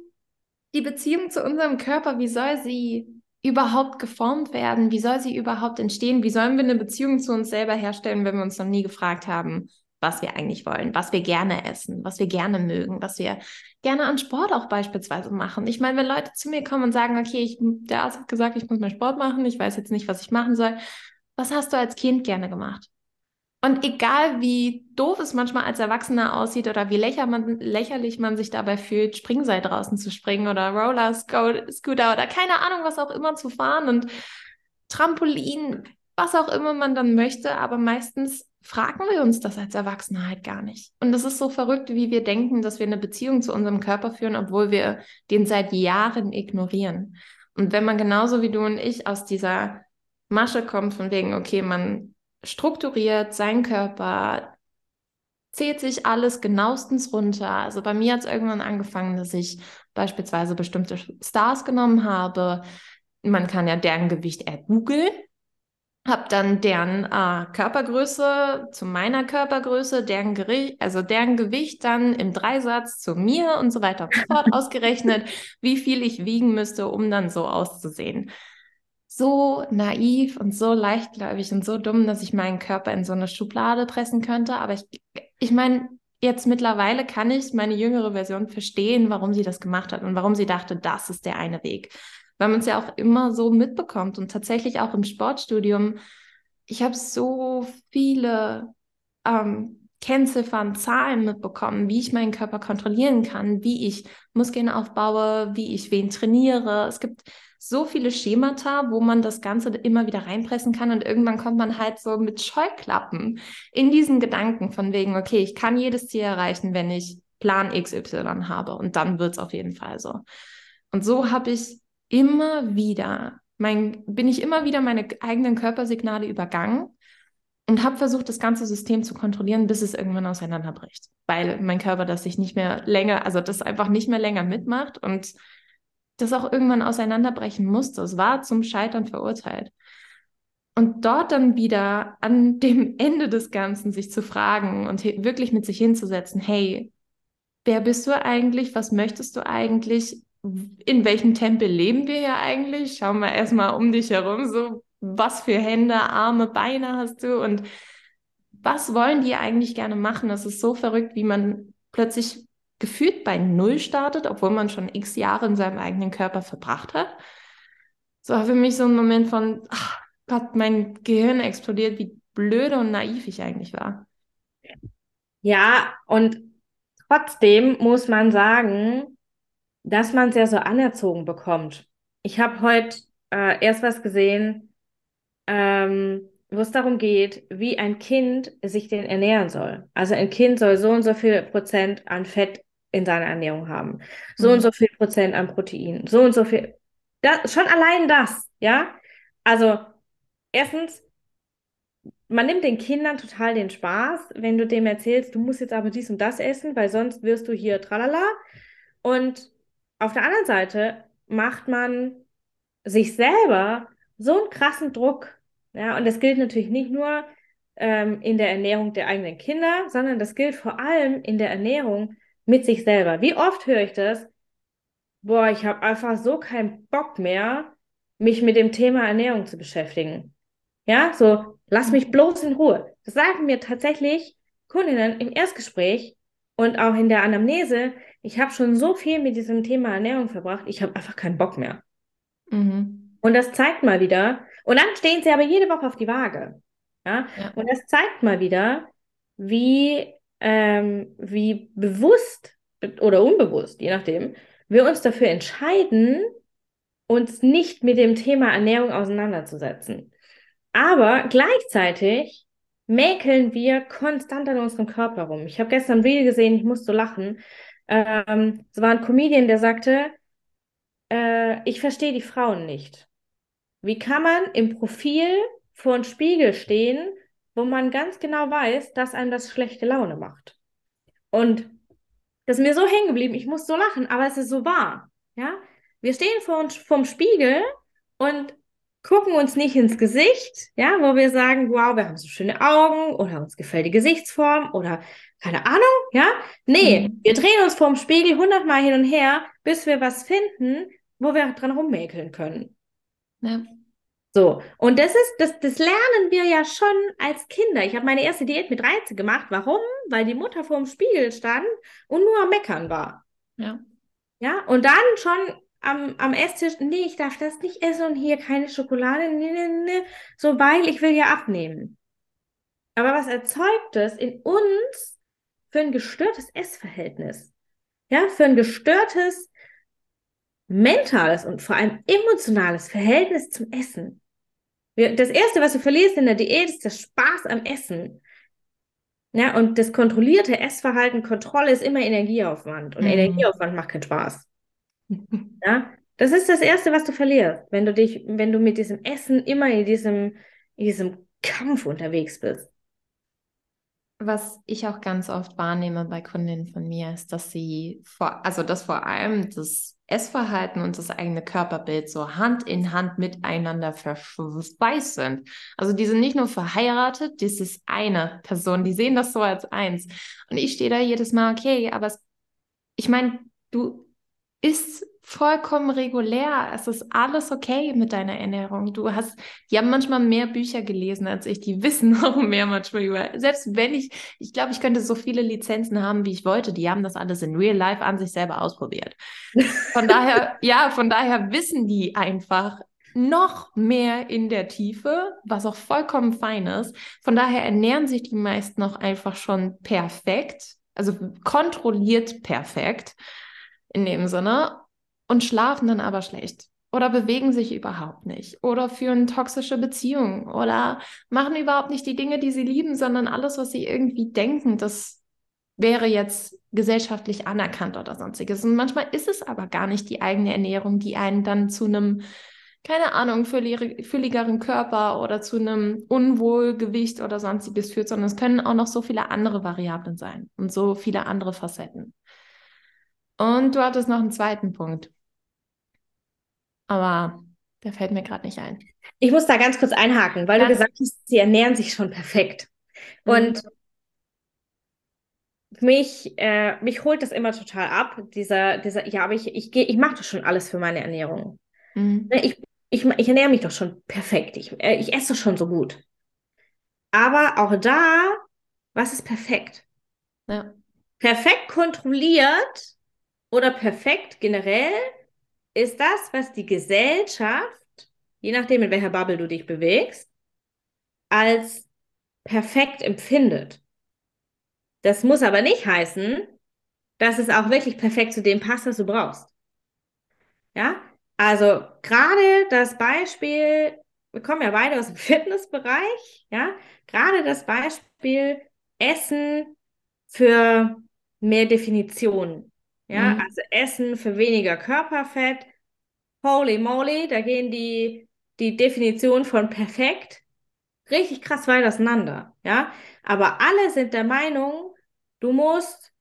die Beziehung zu unserem Körper, wie soll sie überhaupt geformt werden? Wie soll sie überhaupt entstehen? Wie sollen wir eine Beziehung zu uns selber herstellen, wenn wir uns noch nie gefragt haben, was wir eigentlich wollen, was wir gerne essen, was wir gerne mögen, was wir gerne an Sport auch beispielsweise machen. Ich meine, wenn Leute zu mir kommen und sagen, okay, ich, der Arzt hat gesagt, ich muss mal Sport machen, ich weiß jetzt nicht, was ich machen soll. Was hast du als Kind gerne gemacht? Und egal wie doof es manchmal als Erwachsener aussieht oder wie lächer man, lächerlich man sich dabei fühlt, Springseil draußen zu springen oder Roller Scooter oder keine Ahnung, was auch immer zu fahren und Trampolin, was auch immer man dann möchte, aber meistens fragen wir uns das als Erwachsene halt gar nicht. Und das ist so verrückt, wie wir denken, dass wir eine Beziehung zu unserem Körper führen, obwohl wir den seit Jahren ignorieren. Und wenn man genauso wie du und ich aus dieser Masche kommt, von wegen, okay, man strukturiert seinen Körper, zählt sich alles genauestens runter. Also bei mir hat es irgendwann angefangen, dass ich beispielsweise bestimmte Stars genommen habe. Man kann ja deren Gewicht ergoogeln. Habe dann deren äh, Körpergröße zu meiner Körpergröße, deren, Gericht, also deren Gewicht dann im Dreisatz zu mir und so weiter und so fort [LAUGHS] ausgerechnet, wie viel ich wiegen müsste, um dann so auszusehen so naiv und so leichtgläubig und so dumm, dass ich meinen Körper in so eine Schublade pressen könnte. Aber ich, ich meine, jetzt mittlerweile kann ich meine jüngere Version verstehen, warum sie das gemacht hat und warum sie dachte, das ist der eine Weg. Weil man es ja auch immer so mitbekommt und tatsächlich auch im Sportstudium. Ich habe so viele ähm, Kennziffern, Zahlen mitbekommen, wie ich meinen Körper kontrollieren kann, wie ich Muskeln aufbaue, wie ich wen trainiere. Es gibt so viele Schemata, wo man das Ganze immer wieder reinpressen kann und irgendwann kommt man halt so mit Scheuklappen in diesen Gedanken von wegen, okay, ich kann jedes Ziel erreichen, wenn ich Plan XY habe und dann wird es auf jeden Fall so. Und so habe ich immer wieder, mein, bin ich immer wieder meine eigenen Körpersignale übergangen und habe versucht, das ganze System zu kontrollieren, bis es irgendwann auseinanderbricht, weil mein Körper das sich nicht mehr länger, also das einfach nicht mehr länger mitmacht und das auch irgendwann auseinanderbrechen musste. Es war zum Scheitern verurteilt. Und dort dann wieder an [LAUGHS] dem Ende des Ganzen sich zu fragen und wirklich mit sich hinzusetzen, hey, wer bist du eigentlich? Was möchtest du eigentlich? In welchem Tempel leben wir hier eigentlich? Schau mal erstmal um dich herum, so was für Hände, Arme, Beine hast du und was wollen die eigentlich gerne machen? Das ist so verrückt, wie man plötzlich gefühlt bei Null startet, obwohl man schon x Jahre in seinem eigenen Körper verbracht hat. So war für mich so ein Moment von, ach Gott, mein Gehirn explodiert, wie blöde und naiv ich eigentlich war. Ja, und trotzdem muss man sagen, dass man es ja so anerzogen bekommt. Ich habe heute äh, erst was gesehen, ähm, wo es darum geht, wie ein Kind sich denn ernähren soll. Also ein Kind soll so und so viel Prozent an Fett in seiner Ernährung haben. So mhm. und so viel Prozent an Protein. So und so viel. Das, schon allein das, ja. Also, erstens, man nimmt den Kindern total den Spaß, wenn du dem erzählst, du musst jetzt aber dies und das essen, weil sonst wirst du hier tralala. Und auf der anderen Seite macht man sich selber so einen krassen Druck. Ja, und das gilt natürlich nicht nur ähm, in der Ernährung der eigenen Kinder, sondern das gilt vor allem in der Ernährung mit sich selber. Wie oft höre ich das? Boah, ich habe einfach so keinen Bock mehr, mich mit dem Thema Ernährung zu beschäftigen. Ja, so, lass mich bloß in Ruhe. Das sagen mir tatsächlich Kundinnen im Erstgespräch und auch in der Anamnese. Ich habe schon so viel mit diesem Thema Ernährung verbracht, ich habe einfach keinen Bock mehr. Mhm. Und das zeigt mal wieder, und dann stehen sie aber jede Woche auf die Waage. Ja? ja. Und das zeigt mal wieder, wie ähm, wie bewusst oder unbewusst, je nachdem, wir uns dafür entscheiden, uns nicht mit dem Thema Ernährung auseinanderzusetzen. Aber gleichzeitig mäkeln wir konstant an unserem Körper rum. Ich habe gestern ein Video gesehen, ich musste lachen. Ähm, es war ein Comedian, der sagte, äh, ich verstehe die Frauen nicht. Wie kann man im Profil vor einem Spiegel stehen wo man ganz genau weiß, dass einem das schlechte Laune macht. Und das ist mir so hängen geblieben, ich muss so lachen, aber es ist so wahr. Ja? Wir stehen vor uns vom Spiegel und gucken uns nicht ins Gesicht, ja, wo wir sagen, wow, wir haben so schöne Augen oder uns gefällt die Gesichtsform oder keine Ahnung, ja. Nee, mhm. wir drehen uns vorm Spiegel hundertmal hin und her, bis wir was finden, wo wir dran rummäkeln können. Ja. So, und das ist, das, das lernen wir ja schon als Kinder. Ich habe meine erste Diät mit 13 gemacht. Warum? Weil die Mutter vor dem Spiegel stand und nur am Meckern war. Ja. Ja, und dann schon am, am Esstisch, nee, ich darf das nicht essen und hier keine Schokolade, nee, nee, nee, so, weil ich will ja abnehmen. Aber was erzeugt es in uns für ein gestörtes Essverhältnis? Ja, für ein gestörtes mentales und vor allem emotionales Verhältnis zum Essen. Das Erste, was du verlierst in der Diät, ist der Spaß am Essen. Ja, und das kontrollierte Essverhalten, Kontrolle ist immer Energieaufwand. Und mhm. Energieaufwand macht keinen Spaß. ja, das ist das Erste, was du verlierst, wenn du dich, wenn du mit diesem Essen immer in diesem, in diesem Kampf unterwegs bist. Was ich auch ganz oft wahrnehme bei Kundinnen von mir, ist, dass sie vor, also dass vor allem das Essverhalten und das eigene Körperbild so Hand in Hand miteinander verschweißt sind. Also die sind nicht nur verheiratet, das ist eine Person, die sehen das so als eins. Und ich stehe da jedes Mal, okay, aber es, ich meine, du isst vollkommen regulär. Es ist alles okay mit deiner Ernährung. Du hast, die haben manchmal mehr Bücher gelesen als ich. Die [LAUGHS] wissen auch mehr manchmal über. Selbst wenn ich, ich glaube, ich könnte so viele Lizenzen haben, wie ich wollte. Die haben das alles in Real Life an sich selber ausprobiert. Von [LAUGHS] daher, ja, von daher wissen die einfach noch mehr in der Tiefe, was auch vollkommen fein ist. Von daher ernähren sich die meisten auch einfach schon perfekt, also kontrolliert perfekt in dem Sinne und schlafen dann aber schlecht oder bewegen sich überhaupt nicht oder führen toxische Beziehungen oder machen überhaupt nicht die Dinge, die sie lieben, sondern alles, was sie irgendwie denken, das wäre jetzt gesellschaftlich anerkannt oder sonstiges. Und manchmal ist es aber gar nicht die eigene Ernährung, die einen dann zu einem keine Ahnung, fülligeren Körper oder zu einem Unwohlgewicht oder sonstiges führt, sondern es können auch noch so viele andere Variablen sein und so viele andere Facetten. Und du hattest noch einen zweiten Punkt. Aber der fällt mir gerade nicht ein. Ich muss da ganz kurz einhaken, weil ja. du gesagt hast, sie ernähren sich schon perfekt. Mhm. Und mich, äh, mich holt das immer total ab, dieser, dieser, ja, aber ich, ich, geh, ich mache das schon alles für meine Ernährung. Mhm. Ne, ich ich, ich ernähre mich doch schon perfekt. Ich, äh, ich esse schon so gut. Aber auch da, was ist perfekt? Ja. Perfekt kontrolliert oder perfekt generell ist das, was die Gesellschaft, je nachdem, in welcher Bubble du dich bewegst, als perfekt empfindet. Das muss aber nicht heißen, dass es auch wirklich perfekt zu dem passt, was du brauchst. Ja, also gerade das Beispiel, wir kommen ja beide aus dem [LAUGHS] Fitnessbereich, ja, gerade das Beispiel Essen für mehr Definition, ja, mhm. also Essen für weniger Körperfett. Holy moly, da gehen die, die Definitionen von perfekt richtig krass weit auseinander, ja. Aber alle sind der Meinung, du musst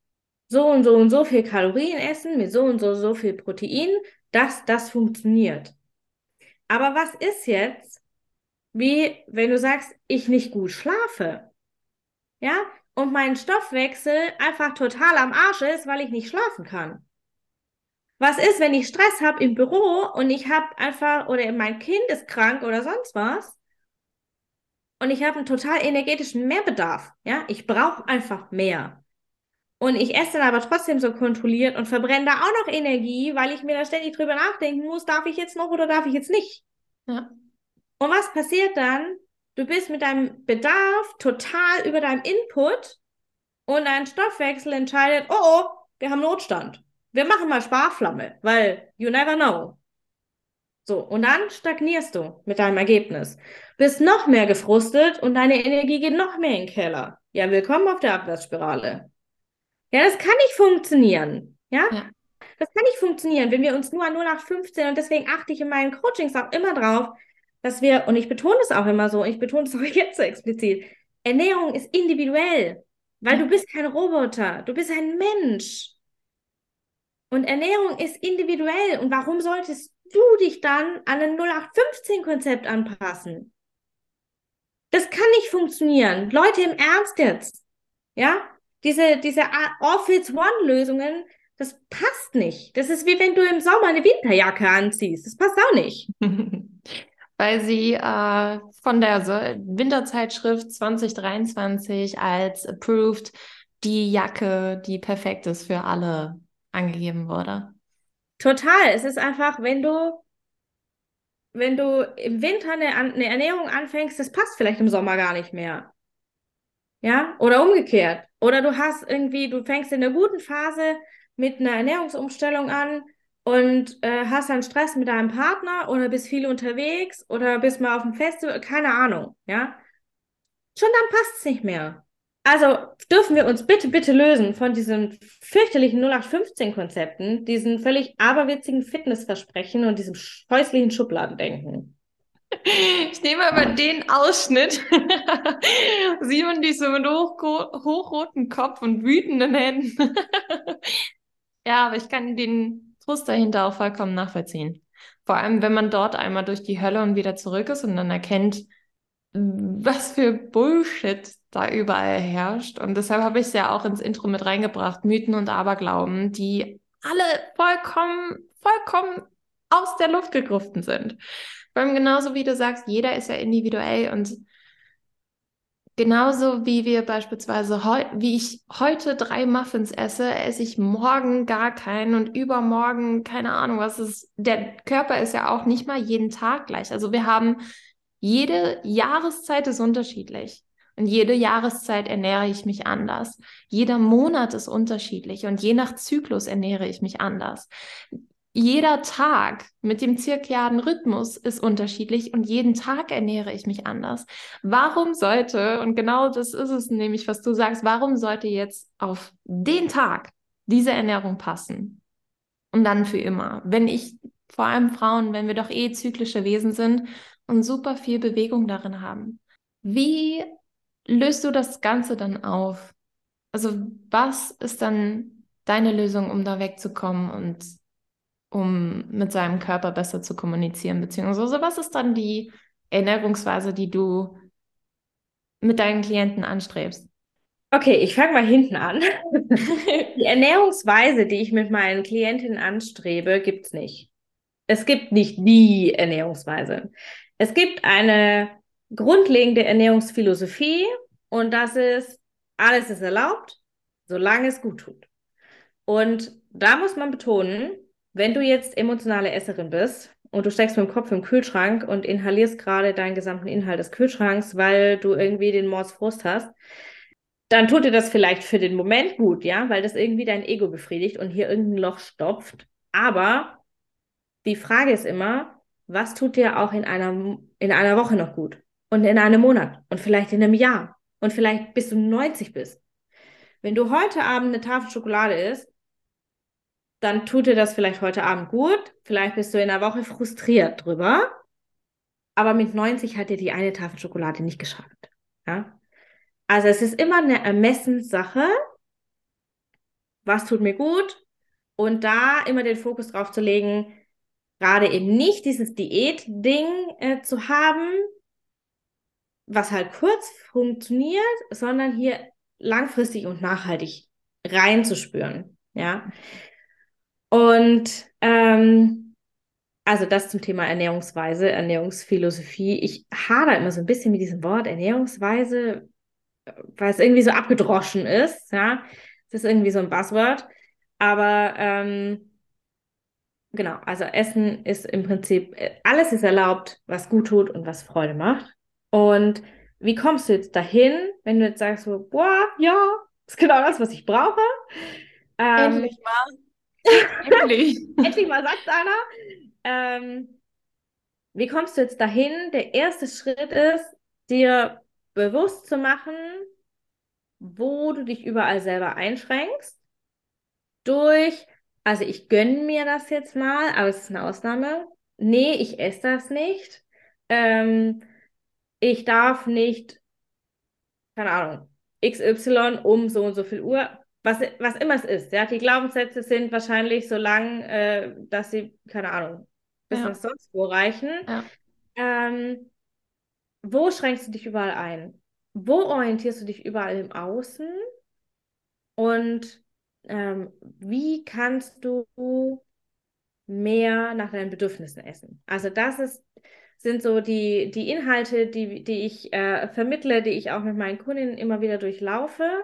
so und so und so viel Kalorien essen mit so und so so viel Protein, dass das funktioniert. Aber was ist jetzt, wie wenn du sagst, ich nicht gut schlafe? Ja, und mein Stoffwechsel einfach total am Arsch ist, weil ich nicht schlafen kann. Was ist, wenn ich Stress habe im Büro und ich habe einfach, oder mein Kind ist krank oder sonst was und ich habe einen total energetischen Mehrbedarf? Ja, ich brauche einfach mehr. Und ich esse dann aber trotzdem so kontrolliert und verbrenne da auch noch Energie, weil ich mir da ständig drüber nachdenken muss, darf ich jetzt noch oder darf ich jetzt nicht? Ja. Und was passiert dann? Du bist mit deinem Bedarf total über deinem Input und dein Stoffwechsel entscheidet, oh, oh, wir haben Notstand. Wir machen mal Sparflamme, weil you never know. So, und dann stagnierst du mit deinem Ergebnis. Bist noch mehr gefrustet und deine Energie geht noch mehr in den Keller. Ja, willkommen auf der Abwärtsspirale. Ja, das kann nicht funktionieren. Ja? ja? Das kann nicht funktionieren, wenn wir uns nur an 0 nach 15 und deswegen achte ich in meinen Coachings auch immer drauf, dass wir, und ich betone es auch immer so, ich betone es auch [LAUGHS] jetzt so explizit, Ernährung ist individuell, weil du bist kein Roboter, du bist ein Mensch. Und Ernährung ist individuell. Und warum solltest du dich dann an ein 0815-Konzept anpassen? Das kann nicht funktionieren. Leute, im Ernst jetzt. Ja? diese, diese All-Fits-One-Lösungen, das passt nicht. Das ist wie wenn du im Sommer eine Winterjacke anziehst. Das passt auch nicht. [LAUGHS] Weil sie äh, von der Winterzeitschrift 2023 als approved die Jacke, die perfekt ist für alle, angegeben wurde. Total. Es ist einfach, wenn du, wenn du im Winter eine, eine Ernährung anfängst, das passt vielleicht im Sommer gar nicht mehr. Ja, oder umgekehrt. Oder du hast irgendwie, du fängst in der guten Phase mit einer Ernährungsumstellung an und äh, hast dann Stress mit deinem Partner oder bist viel unterwegs oder bist mal auf dem Festival, keine Ahnung, ja. Schon dann passt es nicht mehr. Also dürfen wir uns bitte, bitte lösen von diesen fürchterlichen 0815-Konzepten, diesen völlig aberwitzigen Fitnessversprechen und diesem häuslichen Schubladendenken. Ich nehme aber den Ausschnitt. [LAUGHS] Simon, die so mit hoch, hochrotem Kopf und wütenden Händen. [LAUGHS] ja, aber ich kann den Frust dahinter auch vollkommen nachvollziehen. Vor allem, wenn man dort einmal durch die Hölle und wieder zurück ist und dann erkennt, was für Bullshit da überall herrscht. Und deshalb habe ich es ja auch ins Intro mit reingebracht, Mythen und Aberglauben, die alle vollkommen vollkommen aus der Luft gegriffen sind. Vor allem genauso wie du sagst, jeder ist ja individuell und genauso wie wir beispielsweise wie ich heute drei Muffins esse, esse ich morgen gar keinen und übermorgen keine Ahnung, was ist. Der Körper ist ja auch nicht mal jeden Tag gleich. Also wir haben jede Jahreszeit ist unterschiedlich. Und jede Jahreszeit ernähre ich mich anders. Jeder Monat ist unterschiedlich und je nach Zyklus ernähre ich mich anders jeder Tag mit dem zirkadianen Rhythmus ist unterschiedlich und jeden Tag ernähre ich mich anders. Warum sollte, und genau das ist es nämlich, was du sagst, warum sollte jetzt auf den Tag diese Ernährung passen? Und dann für immer. Wenn ich, vor allem Frauen, wenn wir doch eh zyklische Wesen sind und super viel Bewegung darin haben. Wie löst du das Ganze dann auf? Also was ist dann deine Lösung, um da wegzukommen und um mit seinem Körper besser zu kommunizieren? Beziehungsweise was ist dann die Ernährungsweise, die du mit deinen Klienten anstrebst? Okay, ich fange mal hinten an. [LAUGHS] die Ernährungsweise, die ich mit meinen Klientinnen anstrebe, gibt es nicht. Es gibt nicht die Ernährungsweise. Es gibt eine grundlegende Ernährungsphilosophie und das ist, alles ist erlaubt, solange es gut tut. Und da muss man betonen, wenn du jetzt emotionale Esserin bist und du steckst mit dem Kopf im Kühlschrank und inhalierst gerade deinen gesamten Inhalt des Kühlschranks, weil du irgendwie den Mordsfrust hast, dann tut dir das vielleicht für den Moment gut, ja, weil das irgendwie dein Ego befriedigt und hier irgendein Loch stopft. Aber die Frage ist immer, was tut dir auch in einer, in einer Woche noch gut? Und in einem Monat und vielleicht in einem Jahr und vielleicht bis du 90 bist. Wenn du heute Abend eine Tafel Schokolade isst, dann tut dir das vielleicht heute Abend gut. Vielleicht bist du in der Woche frustriert drüber. Aber mit 90 hat dir die eine Tafel Schokolade nicht geschadet. Ja? Also es ist immer eine Ermessenssache. Was tut mir gut? Und da immer den Fokus drauf zu legen, gerade eben nicht dieses Diät-Ding äh, zu haben, was halt kurz funktioniert, sondern hier langfristig und nachhaltig reinzuspüren. Ja. Und ähm, also das zum Thema Ernährungsweise, Ernährungsphilosophie. Ich hader immer so ein bisschen mit diesem Wort Ernährungsweise, weil es irgendwie so abgedroschen ist. Ja, es ist irgendwie so ein Buzzword. Aber ähm, genau, also Essen ist im Prinzip, alles ist erlaubt, was gut tut und was Freude macht. Und wie kommst du jetzt dahin, wenn du jetzt sagst so, boah, ja, ist genau das, was ich brauche? Ähm, Endlich mal. Endlich. [LAUGHS] Endlich mal sagt einer. Ähm, wie kommst du jetzt dahin? Der erste Schritt ist, dir bewusst zu machen, wo du dich überall selber einschränkst. Durch, also ich gönne mir das jetzt mal, aber es ist eine Ausnahme. Nee, ich esse das nicht. Ähm, ich darf nicht, keine Ahnung, XY um so und so viel Uhr was, was immer es ist. Ja? Die Glaubenssätze sind wahrscheinlich so lang, äh, dass sie, keine Ahnung, bis ja. nach sonst wo reichen. Ja. Ähm, wo schränkst du dich überall ein? Wo orientierst du dich überall im Außen? Und ähm, wie kannst du mehr nach deinen Bedürfnissen essen? Also das ist, sind so die, die Inhalte, die, die ich äh, vermittle, die ich auch mit meinen Kundinnen immer wieder durchlaufe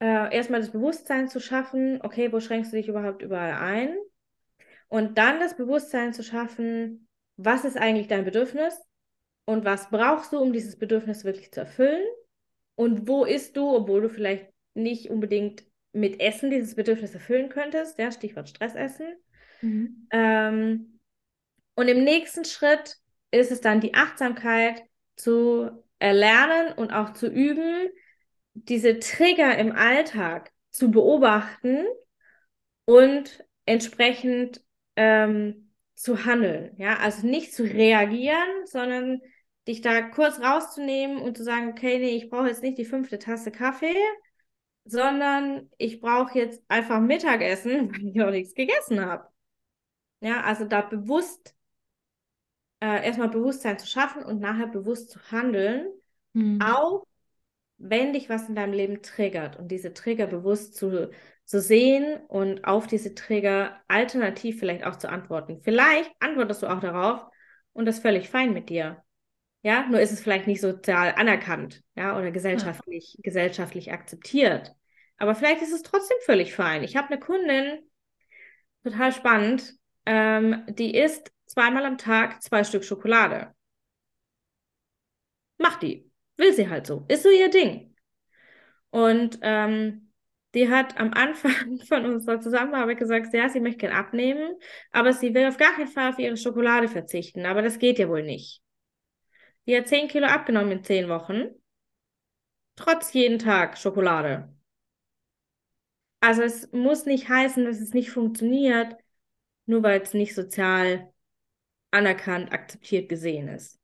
äh, erstmal das Bewusstsein zu schaffen, okay, wo schränkst du dich überhaupt überall ein? Und dann das Bewusstsein zu schaffen, was ist eigentlich dein Bedürfnis und was brauchst du, um dieses Bedürfnis wirklich zu erfüllen? Und wo isst du, obwohl du vielleicht nicht unbedingt mit Essen dieses Bedürfnis erfüllen könntest? Ja, Stichwort Stressessen. Mhm. Ähm, und im nächsten Schritt ist es dann die Achtsamkeit zu erlernen und auch zu üben, diese Trigger im Alltag zu beobachten und entsprechend ähm, zu handeln. Ja, also nicht zu reagieren, sondern dich da kurz rauszunehmen und zu sagen, okay, nee, ich brauche jetzt nicht die fünfte Tasse Kaffee, sondern ich brauche jetzt einfach Mittagessen, [LAUGHS] weil ich noch nichts gegessen habe. Ja, also da bewusst äh, erstmal Bewusstsein zu schaffen und nachher bewusst zu handeln, mhm. auch wenn dich was in deinem Leben triggert und diese Trigger bewusst zu, zu sehen und auf diese Trigger alternativ vielleicht auch zu antworten. Vielleicht antwortest du auch darauf und das ist völlig fein mit dir. Ja, nur ist es vielleicht nicht sozial anerkannt, ja, oder gesellschaftlich, ja. gesellschaftlich akzeptiert. Aber vielleicht ist es trotzdem völlig fein. Ich habe eine Kundin, total spannend, ähm, die isst zweimal am Tag zwei Stück Schokolade. Macht die. Will sie halt so. Ist so ihr Ding. Und ähm, die hat am Anfang [LAUGHS] von unserer Zusammenarbeit gesagt, ja, sie möchte gerne abnehmen, aber sie will auf gar keinen Fall auf ihre Schokolade verzichten. Aber das geht ja wohl nicht. Die hat 10 Kilo abgenommen in 10 Wochen. Trotz jeden Tag Schokolade. Also es muss nicht heißen, dass es nicht funktioniert, nur weil es nicht sozial anerkannt, akzeptiert gesehen ist.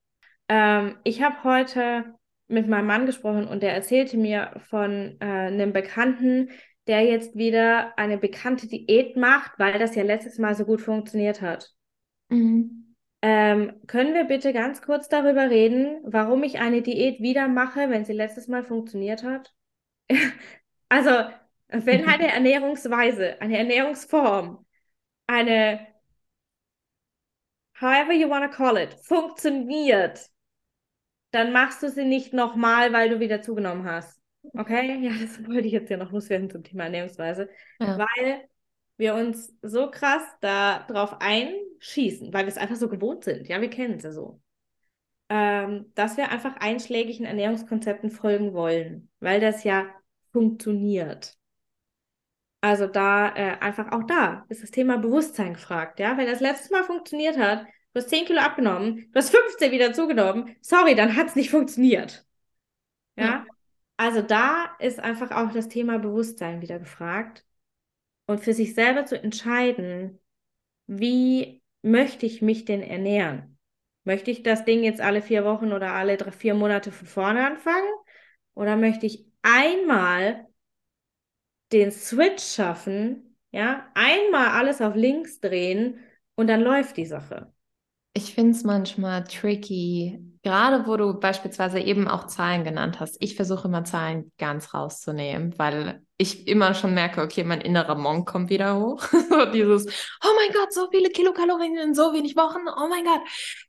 Ähm, ich habe heute mit meinem Mann gesprochen und der erzählte mir von äh, einem Bekannten, der jetzt wieder eine bekannte Diät macht, weil das ja letztes Mal so gut funktioniert hat. Mhm. Ähm, können wir bitte ganz kurz darüber reden, warum ich eine Diät wieder mache, wenn sie letztes Mal funktioniert hat? [LAUGHS] also, wenn [LAUGHS] eine Ernährungsweise, eine Ernährungsform, eine, however you want to call it, funktioniert, dann machst du sie nicht nochmal, weil du wieder zugenommen hast. Okay? Ja, das [LAUGHS] wollte ich jetzt ja noch loswerden zum Thema Ernährungsweise. Ja. Weil wir uns so krass darauf einschießen, weil wir es einfach so gewohnt sind. Ja, wir kennen es ja so. Ähm, dass wir einfach einschlägigen Ernährungskonzepten folgen wollen, weil das ja funktioniert. Also da äh, einfach auch da ist das Thema Bewusstsein gefragt, ja. Wenn das letztes Mal funktioniert hat, du hast 10 Kilo abgenommen, du hast 15 wieder zugenommen, sorry, dann hat es nicht funktioniert. Ja? ja. Also da ist einfach auch das Thema Bewusstsein wieder gefragt und für sich selber zu entscheiden, wie möchte ich mich denn ernähren? Möchte ich das Ding jetzt alle vier Wochen oder alle drei, vier Monate von vorne anfangen? Oder möchte ich einmal den Switch schaffen, ja, einmal alles auf links drehen und dann läuft die Sache. Ich finde es manchmal tricky, gerade wo du beispielsweise eben auch Zahlen genannt hast. Ich versuche immer Zahlen ganz rauszunehmen, weil ich immer schon merke, okay, mein innerer Monk kommt wieder hoch. [LAUGHS] so dieses, oh mein Gott, so viele Kilokalorien in so wenig Wochen, oh mein Gott.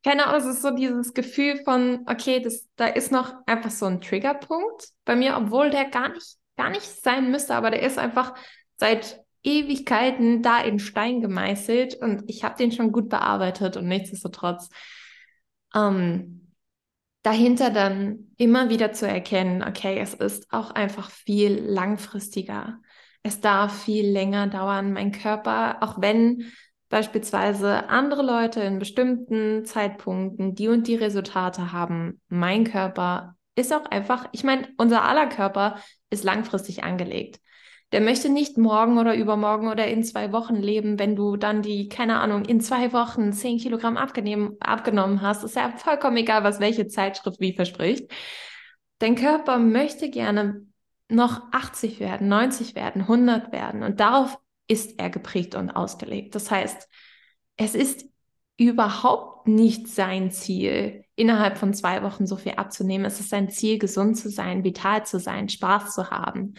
Keine Ahnung, es ist so dieses Gefühl von, okay, das, da ist noch einfach so ein Triggerpunkt bei mir, obwohl der gar nicht, gar nicht sein müsste, aber der ist einfach seit Ewigkeiten da in Stein gemeißelt und ich habe den schon gut bearbeitet und nichtsdestotrotz ähm, dahinter dann immer wieder zu erkennen, okay, es ist auch einfach viel langfristiger. Es darf viel länger dauern. Mein Körper, auch wenn beispielsweise andere Leute in bestimmten Zeitpunkten die und die Resultate haben, mein Körper ist auch einfach, ich meine, unser aller Körper ist langfristig angelegt der möchte nicht morgen oder übermorgen oder in zwei Wochen leben, wenn du dann die, keine Ahnung, in zwei Wochen zehn Kilogramm abgenommen hast. Ist ja vollkommen egal, was welche Zeitschrift wie verspricht. Dein Körper möchte gerne noch 80 werden, 90 werden, 100 werden. Und darauf ist er geprägt und ausgelegt. Das heißt, es ist überhaupt nicht sein Ziel, innerhalb von zwei Wochen so viel abzunehmen. Es ist sein Ziel, gesund zu sein, vital zu sein, Spaß zu haben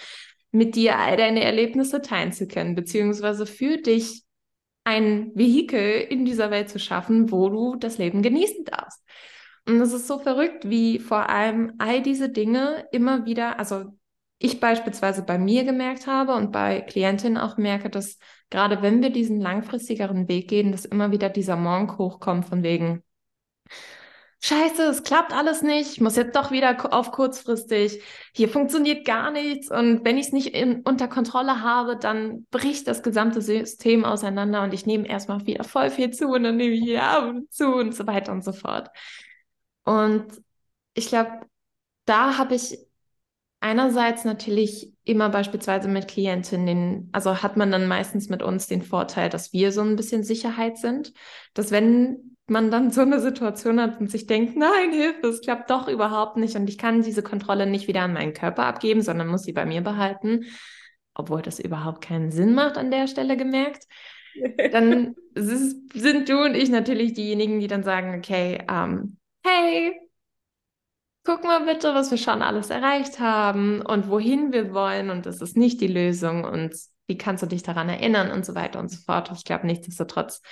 mit dir all deine Erlebnisse teilen zu können, beziehungsweise für dich ein Vehikel in dieser Welt zu schaffen, wo du das Leben genießen darfst. Und es ist so verrückt, wie vor allem all diese Dinge immer wieder, also ich beispielsweise bei mir gemerkt habe und bei Klientinnen auch merke, dass gerade wenn wir diesen langfristigeren Weg gehen, dass immer wieder dieser Monk hochkommt von wegen, Scheiße, es klappt alles nicht, ich muss jetzt doch wieder auf kurzfristig, hier funktioniert gar nichts. Und wenn ich es nicht in, unter Kontrolle habe, dann bricht das gesamte System auseinander und ich nehme erstmal wieder voll viel zu und dann nehme ich wieder zu und so weiter und so fort. Und ich glaube, da habe ich einerseits natürlich immer beispielsweise mit Klientinnen, also hat man dann meistens mit uns den Vorteil, dass wir so ein bisschen Sicherheit sind, dass wenn man dann so eine Situation hat und sich denkt, nein, Hilfe, es klappt doch überhaupt nicht und ich kann diese Kontrolle nicht wieder an meinen Körper abgeben, sondern muss sie bei mir behalten, obwohl das überhaupt keinen Sinn macht an der Stelle gemerkt. Dann [LAUGHS] sind du und ich natürlich diejenigen, die dann sagen, okay, ähm, hey, guck mal bitte, was wir schon alles erreicht haben und wohin wir wollen und das ist nicht die Lösung und wie kannst du dich daran erinnern und so weiter und so fort. Ich glaube, nichtsdestotrotz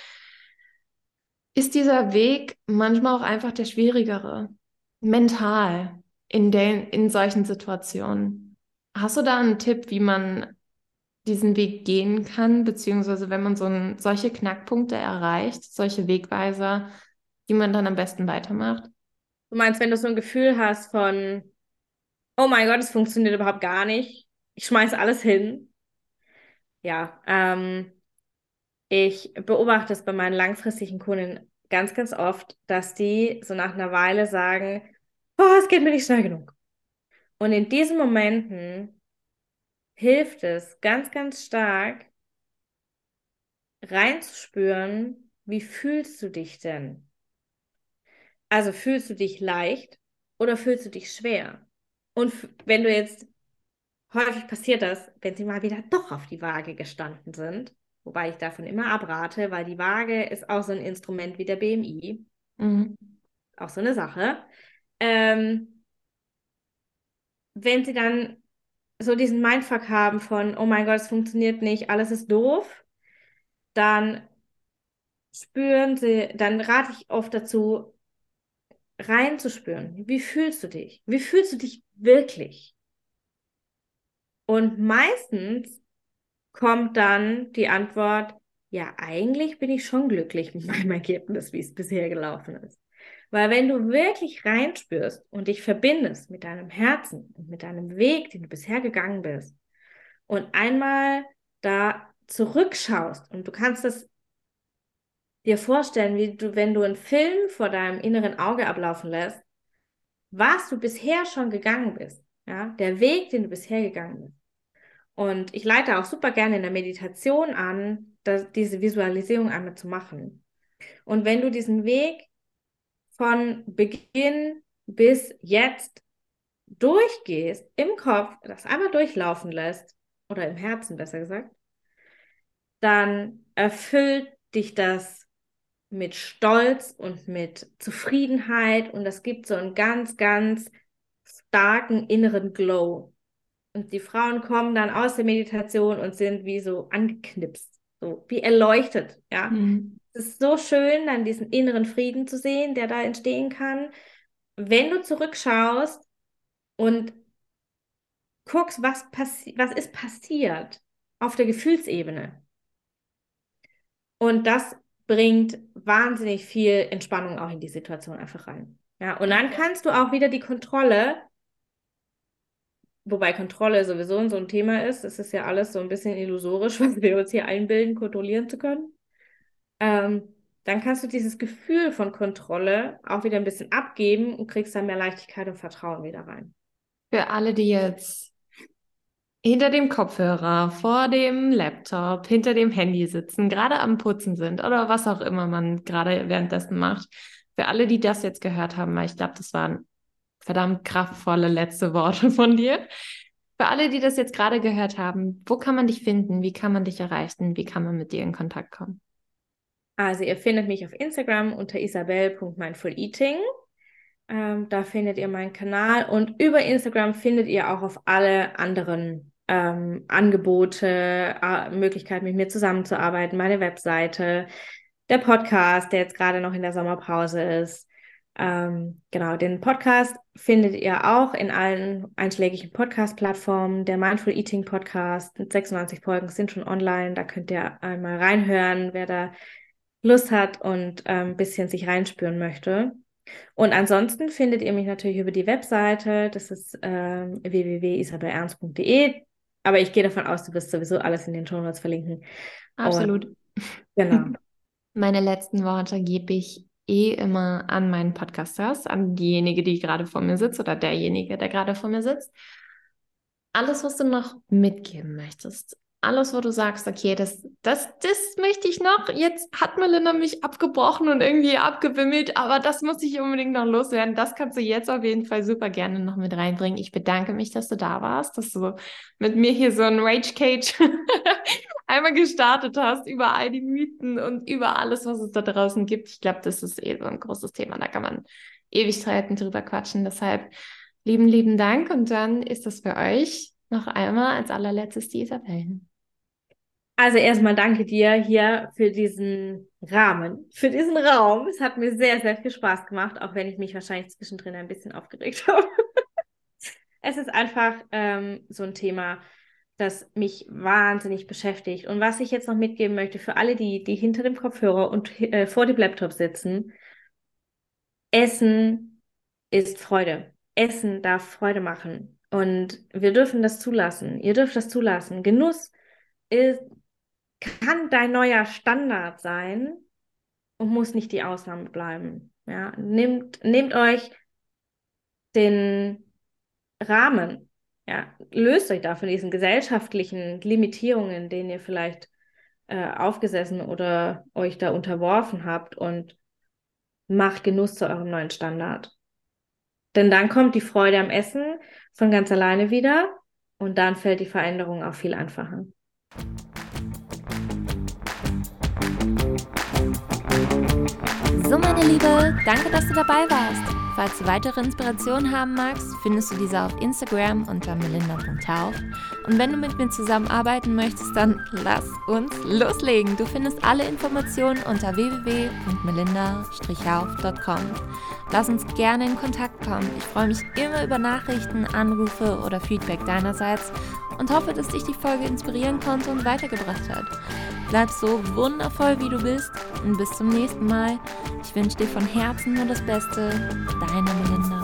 ist dieser Weg manchmal auch einfach der schwierigere, mental in, den, in solchen Situationen. Hast du da einen Tipp, wie man diesen Weg gehen kann, beziehungsweise wenn man so ein, solche Knackpunkte erreicht, solche Wegweiser, die man dann am besten weitermacht? Du meinst, wenn du so ein Gefühl hast von, oh mein Gott, es funktioniert überhaupt gar nicht, ich schmeiße alles hin. Ja, ähm, ich beobachte es bei meinen langfristigen Kunden ganz, ganz oft, dass die so nach einer Weile sagen, oh, es geht mir nicht schnell genug. Und in diesen Momenten hilft es ganz, ganz stark, reinzuspüren, wie fühlst du dich denn? Also fühlst du dich leicht oder fühlst du dich schwer? Und wenn du jetzt, häufig passiert das, wenn sie mal wieder doch auf die Waage gestanden sind, wobei ich davon immer abrate, weil die Waage ist auch so ein Instrument wie der BMI. Mhm. Auch so eine Sache. Ähm, wenn sie dann so diesen Mindfuck haben von, oh mein Gott, es funktioniert nicht, alles ist doof, dann spüren sie, dann rate ich oft dazu, reinzuspüren. Wie fühlst du dich? Wie fühlst du dich wirklich? Und meistens kommt dann die Antwort, ja, eigentlich bin ich schon glücklich mit meinem [LAUGHS] Ergebnis, wie es bisher gelaufen ist. Weil wenn du wirklich reinspürst und dich verbindest mit deinem Herzen und mit deinem Weg, den du bisher gegangen bist, und einmal da zurückschaust und du kannst das dir vorstellen, wie du, wenn du einen Film vor deinem inneren Auge ablaufen lässt, was du bisher schon gegangen bist, ja, der Weg, den du bisher gegangen bist. Und ich leite auch super gerne in der Meditation an, dass, diese Visualisierung einmal zu machen. Und wenn du diesen Weg von Beginn bis jetzt durchgehst, im Kopf, das einmal durchlaufen lässt, oder im Herzen besser gesagt, dann erfüllt dich das mit Stolz und mit Zufriedenheit und das gibt so einen ganz, ganz starken inneren Glow. Und die Frauen kommen dann aus der Meditation und sind wie so angeknipst, so wie erleuchtet, ja. Mhm. Es ist so schön, dann diesen inneren Frieden zu sehen, der da entstehen kann. Wenn du zurückschaust und guckst, was, was ist passiert auf der Gefühlsebene. Und das bringt wahnsinnig viel Entspannung auch in die Situation einfach rein. Ja, und dann kannst du auch wieder die Kontrolle, wobei Kontrolle sowieso so ein Thema ist, es ist ja alles so ein bisschen illusorisch, [LAUGHS] was wir uns hier einbilden, kontrollieren zu können. Ähm, dann kannst du dieses Gefühl von Kontrolle auch wieder ein bisschen abgeben und kriegst dann mehr Leichtigkeit und Vertrauen wieder rein. Für alle, die jetzt hinter dem Kopfhörer, vor dem Laptop, hinter dem Handy sitzen, gerade am Putzen sind oder was auch immer man gerade währenddessen macht. Für alle, die das jetzt gehört haben, weil ich glaube, das waren verdammt kraftvolle letzte [LAUGHS] Worte von dir. Für alle, die das jetzt gerade gehört haben, wo kann man dich finden? Wie kann man dich erreichen? Wie kann man mit dir in Kontakt kommen? Also ihr findet mich auf Instagram unter isabel.mindfuleating. Ähm, da findet ihr meinen Kanal und über Instagram findet ihr auch auf alle anderen ähm, Angebote, Möglichkeiten mit mir zusammenzuarbeiten, meine Webseite, der Podcast, der jetzt gerade noch in der Sommerpause ist. Ähm, genau, den Podcast findet ihr auch in allen einschlägigen Podcast-Plattformen. Der Mindful Eating Podcast mit 96 Folgen sind schon online. Da könnt ihr einmal reinhören, wer da Lust hat und ein ähm, bisschen sich reinspüren möchte. Und ansonsten findet ihr mich natürlich über die Webseite, das ist ähm, www.isabelernst.de. Aber ich gehe davon aus, du wirst sowieso alles in den Show Notes verlinken. Absolut. Und, genau. [LAUGHS] Meine letzten Worte gebe ich eh immer an meinen Podcasters, an diejenige, die gerade vor mir sitzt oder derjenige, der gerade vor mir sitzt. Alles, was du noch mitgeben möchtest, alles, wo du sagst, okay, das, das, das möchte ich noch. Jetzt hat Melinda mich abgebrochen und irgendwie abgewimmelt, aber das muss ich unbedingt noch loswerden. Das kannst du jetzt auf jeden Fall super gerne noch mit reinbringen. Ich bedanke mich, dass du da warst, dass du mit mir hier so ein Rage Cage [LAUGHS] einmal gestartet hast über all die Mythen und über alles, was es da draußen gibt. Ich glaube, das ist eh so ein großes Thema. Da kann man Ewigkeiten drüber quatschen. Deshalb lieben, lieben Dank. Und dann ist das für euch noch einmal als allerletztes die Isabelle. Also erstmal danke dir hier für diesen Rahmen, für diesen Raum. Es hat mir sehr, sehr viel Spaß gemacht, auch wenn ich mich wahrscheinlich zwischendrin ein bisschen aufgeregt [LAUGHS] habe. es ist einfach ähm, so ein Thema, das mich wahnsinnig beschäftigt. Und was ich jetzt noch mitgeben möchte für alle, die, die hinter dem Kopfhörer und äh, vor dem Laptop sitzen, Essen ist Freude. Essen darf Freude machen. Und wir dürfen das zulassen. Ihr dürft das zulassen. Genuss ist, kann dein neuer Standard sein und muss nicht die Ausnahme bleiben. Ja, nehmt, nehmt euch den Rahmen. Ja, löst euch da von diesen gesellschaftlichen Limitierungen, denen ihr vielleicht äh, aufgesessen oder euch da unterworfen habt und macht Genuss zu eurem neuen Standard. Denn dann kommt die Freude am Essen von ganz alleine wieder und dann fällt die Veränderung auch viel einfacher. So, meine Liebe, danke, dass du dabei warst. Falls du weitere Inspirationen haben magst, findest du diese auf Instagram unter melinda.tauf. Und wenn du mit mir zusammenarbeiten möchtest, dann lass uns loslegen. Du findest alle Informationen unter www.melinda-hauf.com. Lass uns gerne in Kontakt kommen. Ich freue mich immer über Nachrichten, Anrufe oder Feedback deinerseits und hoffe, dass dich die Folge inspirieren konnte und weitergebracht hat. Bleib so wundervoll, wie du bist und bis zum nächsten Mal. Ich wünsche dir von Herzen nur das Beste. Deine Melinda.